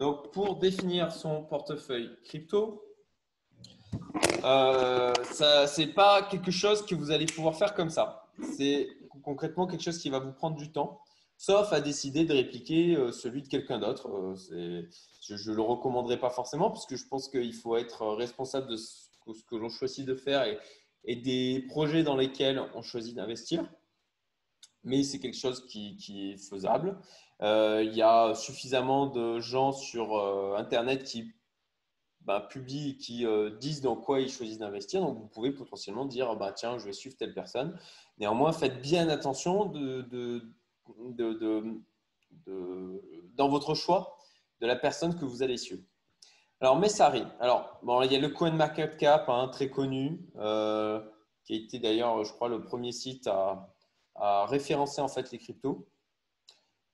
Donc, pour définir son portefeuille crypto, euh, ce n'est pas quelque chose que vous allez pouvoir faire comme ça. C'est concrètement quelque chose qui va vous prendre du temps, sauf à décider de répliquer euh, celui de quelqu'un d'autre. Euh, je ne le recommanderais pas forcément, parce que je pense qu'il faut être responsable de ce que, l'on choisit de faire et, des projets dans lesquels on choisit d'investir. Mais c'est quelque chose qui, est faisable. Euh, il y a suffisamment de gens sur euh, Internet qui bah, publient, qui euh, disent dans quoi ils choisissent d'investir. Donc, vous pouvez potentiellement dire, bah, tiens, je vais suivre telle personne. Néanmoins, faites bien attention dans votre choix de la personne que vous allez suivre. Alors, Messari. Alors, bon, il y a le CoinMarketCap, hein, très connu, qui a été d'ailleurs, je crois, le premier site à, référencer en fait les cryptos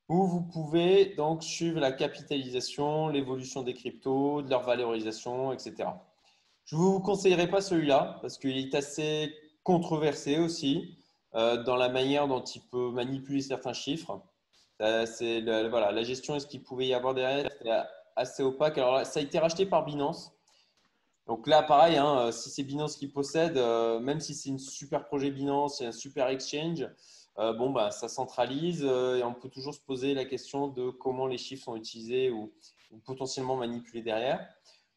où vous pouvez donc suivre la capitalisation, l'évolution des cryptos, de leur valorisation, etc. Je ne vous conseillerais pas celui-là parce qu'il est assez controversé aussi euh, dans la manière dont il peut manipuler certains chiffres. C'est voilà, la gestion et ce qu'il pouvait y avoir derrière, assez opaque. Alors ça a été racheté par Binance. Donc là, pareil, hein, si c'est Binance qui possède, euh, même si c'est un super projet Binance, c'est un super exchange, euh, bah, ça centralise euh, et on peut toujours se poser la question de comment les chiffres sont utilisés ou, potentiellement manipulés derrière.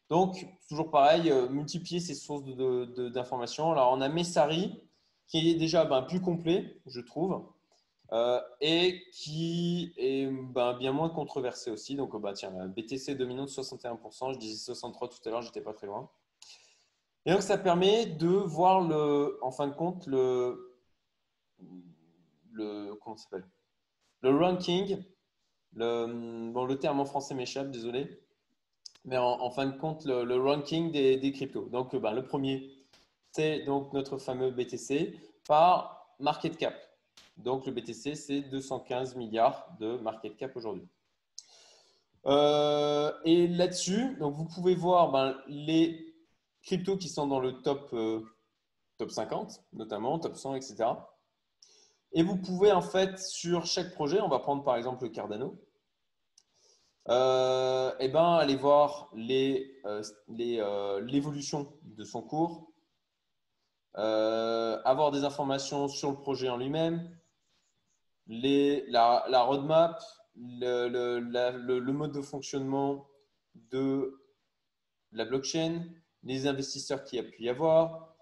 Donc, toujours pareil, euh, multiplier ces sources d'informations. Alors, on a Messari qui est déjà ben, plus complet, je trouve, et qui est ben, bien moins controversé aussi. Donc, bah, tiens, BTC dominant de 61%, je disais 63 tout à l'heure, j'étais pas très loin. Et donc, ça permet de voir, le, en fin de compte, le, le, comment s'appelle? Le ranking. Le, bon, le terme en français m'échappe, désolé. Mais en, fin de compte, le, ranking des, cryptos. Donc, ben, le premier, c'est donc notre fameux BTC par market cap. Donc, le BTC, c'est 215 milliards de market cap aujourd'hui. Euh, et là-dessus, vous pouvez voir ben, les cryptos qui sont dans le top, euh, top 50, notamment, top 100, etc. Et vous pouvez en fait sur chaque projet, on va prendre par exemple le Cardano, euh, et ben, aller voir euh, euh, l'évolution de son cours, avoir des informations sur le projet en lui-même, la, roadmap, le, mode de fonctionnement de la blockchain, les investisseurs qu'il y a pu y avoir,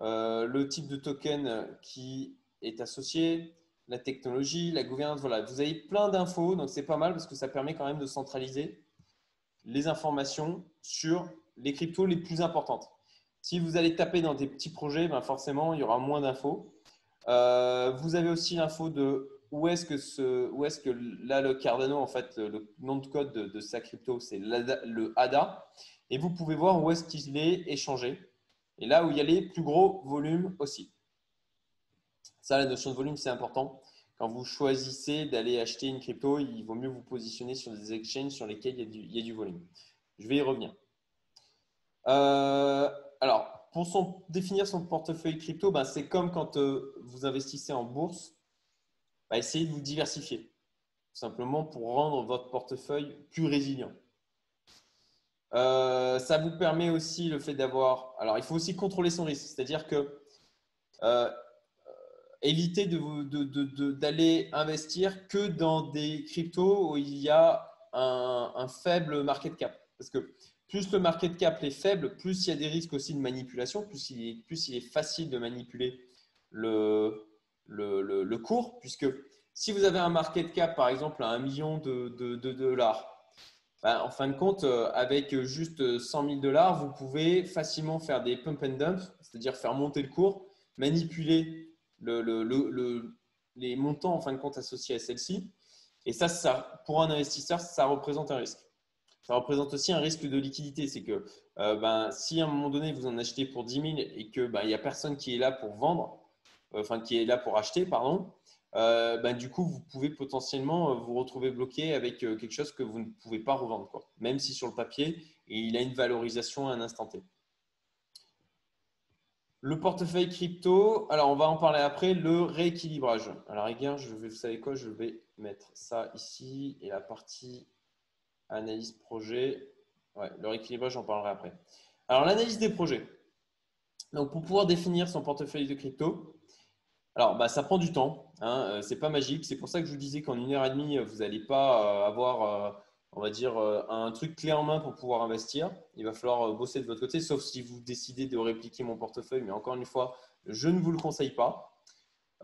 le type de token qui est associé, la technologie, la gouvernance. Voilà, vous avez plein d'infos, donc c'est pas mal parce que ça permet quand même de centraliser les informations sur les cryptos les plus importantes. Si vous allez taper dans des petits projets, ben forcément, il y aura moins d'infos. Euh, vous avez aussi l'info de où est-ce que, ce, où est que là, le Cardano, en fait, le nom de code de, sa crypto, c'est le ADA. Et vous pouvez voir où est-ce qu'il est échangé. Et là où il y a les plus gros volumes aussi. Ça, la notion de volume, c'est important. Quand vous choisissez d'aller acheter une crypto, il vaut mieux vous positionner sur des exchanges sur lesquels il y a du, volume. Je vais y revenir. Euh, alors, pour définir son portefeuille crypto, ben, c'est comme quand euh, vous investissez en bourse. Ben, essayez de vous diversifier, tout simplement pour rendre votre portefeuille plus résilient. Euh, ça vous permet aussi le fait d'avoir. Alors, il faut aussi contrôler son risque, c'est-à-dire que éviter d'aller investir que dans des cryptos où il y a un, faible market cap. Parce que plus le market cap est faible, plus il y a des risques aussi de manipulation, plus il est facile de manipuler le, le, cours. Puisque si vous avez un market cap, par exemple, à 1 million de, dollars, ben, en fin de compte, euh, avec juste 100 000 dollars, vous pouvez facilement faire des pump and dump, c'est-à-dire faire monter le cours, manipuler le, les montants en fin de compte associés à celle-ci. Et ça, pour un investisseur, ça représente un risque. Ça représente aussi un risque de liquidité. C'est que euh, ben, si à un moment donné, vous en achetez pour 10 000 et qu'il ben, n'y a personne qui est là pour vendre, enfin qui est là pour acheter, pardon, euh, ben, du coup, vous pouvez potentiellement vous retrouver bloqué avec quelque chose que vous ne pouvez pas revendre, quoi. même si sur le papier, il a une valorisation à un instant T. Le portefeuille crypto, alors on va en parler après, le rééquilibrage. Alors, regarde, je vais, vous savez quoi, je vais mettre ça ici et la partie Analyse projet. Ouais, le rééquilibrage, j'en parlerai après. Alors, l'analyse des projets. Donc, pour pouvoir définir son portefeuille de crypto, alors, bah, ça prend du temps. Hein. Euh, Ce n'est pas magique. C'est pour ça que je vous disais qu'en une heure et demie, vous n'allez pas avoir on va dire, euh, un truc clé en main pour pouvoir investir. Il va falloir euh, bosser de votre côté, sauf si vous décidez de répliquer mon portefeuille. Mais encore une fois, je ne vous le conseille pas.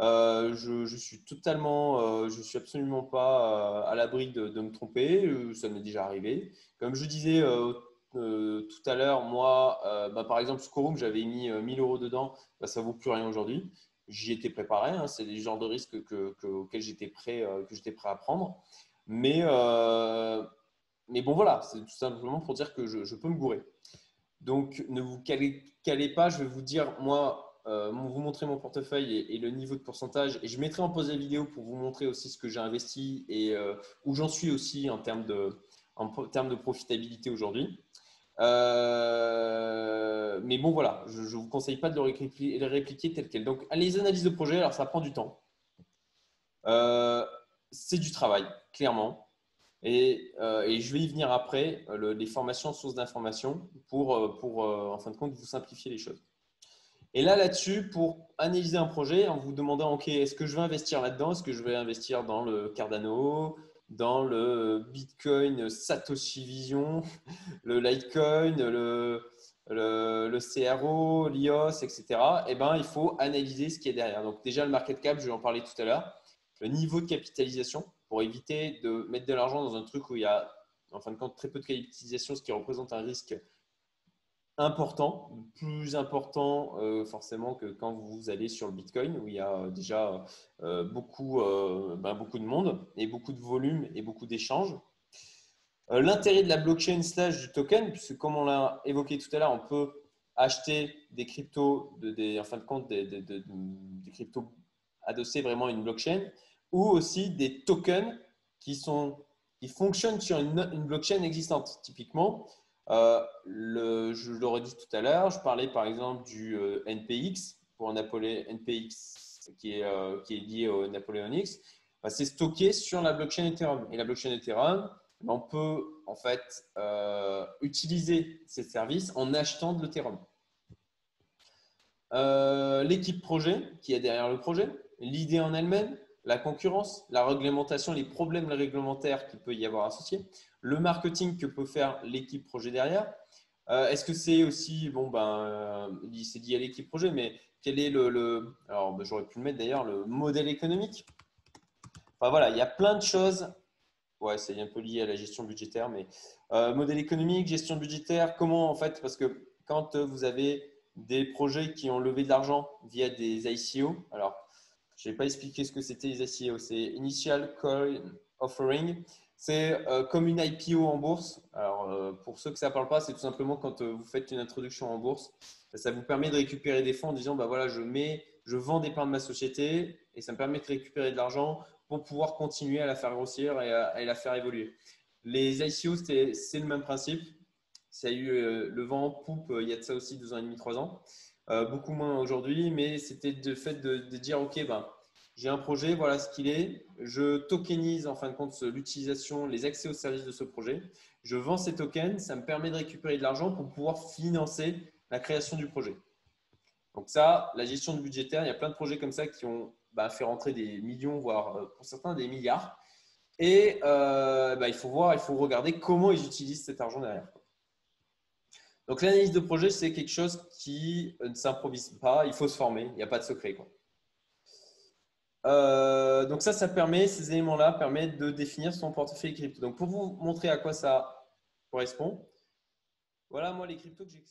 Euh, je, suis totalement, je suis absolument pas à l'abri de, me tromper. Ça m'est déjà arrivé. Comme je disais tout à l'heure, moi, bah, par exemple, Scorum, j'avais mis 1000 euros dedans. Bah, ça vaut plus rien aujourd'hui. J'y étais préparé. Hein. C'est des genres de risques que, auxquels j'étais prêt, j'étais prêt à prendre. Mais, euh, mais bon, voilà, c'est tout simplement pour dire que je, peux me gourer. Donc, ne vous calez, pas. Je vais vous dire, moi, euh, vous montrer mon portefeuille et, le niveau de pourcentage. Et je mettrai en pause la vidéo pour vous montrer aussi ce que j'ai investi et euh, où j'en suis aussi en termes de, en termes de profitabilité aujourd'hui. Mais bon, voilà, je ne vous conseille pas de le répliquer, tel quel. Donc, les analyses de projet, alors ça prend du temps. c'est du travail clairement. Et, euh, et, je vais y venir après, euh, les formations sources d'informations, pour, euh, pour en fin de compte, vous simplifier les choses. Et là, là-dessus, pour analyser un projet, en vous demandant, OK, est-ce que je vais investir là-dedans? Est-ce que je vais investir dans le Cardano, dans le Bitcoin Satoshi Vision, le Litecoin, le, le, le CRO, l'IOS, etc. Eh bien, il faut analyser ce qui est derrière. Donc déjà, le market cap, je vais en parler tout à l'heure. Le niveau de capitalisation, pour éviter de mettre de l'argent dans un truc où il y a, en fin de compte, très peu de capitalisation, ce qui représente un risque important, plus important euh, forcément que quand vous allez sur le Bitcoin, où il y a déjà euh, beaucoup, euh, ben, beaucoup de monde et beaucoup de volume et beaucoup d'échanges. L'intérêt de la blockchain slash du token, puisque comme on l'a évoqué tout à l'heure, on peut acheter des cryptos, de, des, en fin de compte, des, des cryptos adossés vraiment à une blockchain ou aussi des tokens qui, sont, qui fonctionnent sur une, blockchain existante. Typiquement, euh, je l'aurais dit tout à l'heure, je parlais par exemple du euh, NPX pour un NPX qui est, euh, qui est lié au Napoleon X. Bah, c'est stocké sur la blockchain Ethereum. Et la blockchain Ethereum, on peut en fait utiliser ces services en achetant de l'Ethereum. L'équipe projet qui est derrière le projet, l'idée en elle-même, la concurrence, la réglementation, les problèmes réglementaires qu'il peut y avoir associés, le marketing que peut faire l'équipe projet derrière. Euh, est-ce que c'est aussi, bon, ben, euh, c'est lié à l'équipe projet, mais quel est le, alors ben, j'aurais pu le mettre d'ailleurs, le modèle économique? Enfin voilà, il y a plein de choses. Ouais, c'est un peu lié à la gestion budgétaire, mais euh, modèle économique, gestion budgétaire, comment en fait, parce que quand vous avez des projets qui ont levé de l'argent via des ICO, alors je n'ai pas expliqué ce que c'était les SEO. C'est Initial Coin Offering. C'est euh, comme une IPO en bourse. Alors, euh, pour ceux que ça ne parle pas, c'est tout simplement quand euh, vous faites une introduction en bourse. Ça vous permet de récupérer des fonds en disant bah voilà, je, mets, je vends des parts de ma société et ça me permet de récupérer de l'argent pour pouvoir continuer à la faire grossir et à, la faire évoluer. Les ICO, c'est le même principe. Ça a eu le vent en poupe il y a de ça aussi deux ans et demi, trois ans. Euh, beaucoup moins aujourd'hui, mais c'était le fait de, dire, OK, ben, j'ai un projet, voilà ce qu'il est, je tokenise en fin de compte l'utilisation, les accès aux services de ce projet, je vends ces tokens, ça me permet de récupérer de l'argent pour pouvoir financer la création du projet. Donc ça, la gestion budgétaire, il y a plein de projets comme ça qui ont ben, fait rentrer des millions, voire euh, pour certains des milliards. Et euh, ben, il faut voir, il faut regarder comment ils utilisent cet argent derrière. Donc l'analyse de projet, c'est quelque chose qui ne s'improvise pas, il faut se former, il n'y a pas de secret. Euh, donc ça, ça permet, ces éléments-là permettent de définir son portefeuille crypto. Donc pour vous montrer à quoi ça correspond, voilà moi les cryptos que j'ai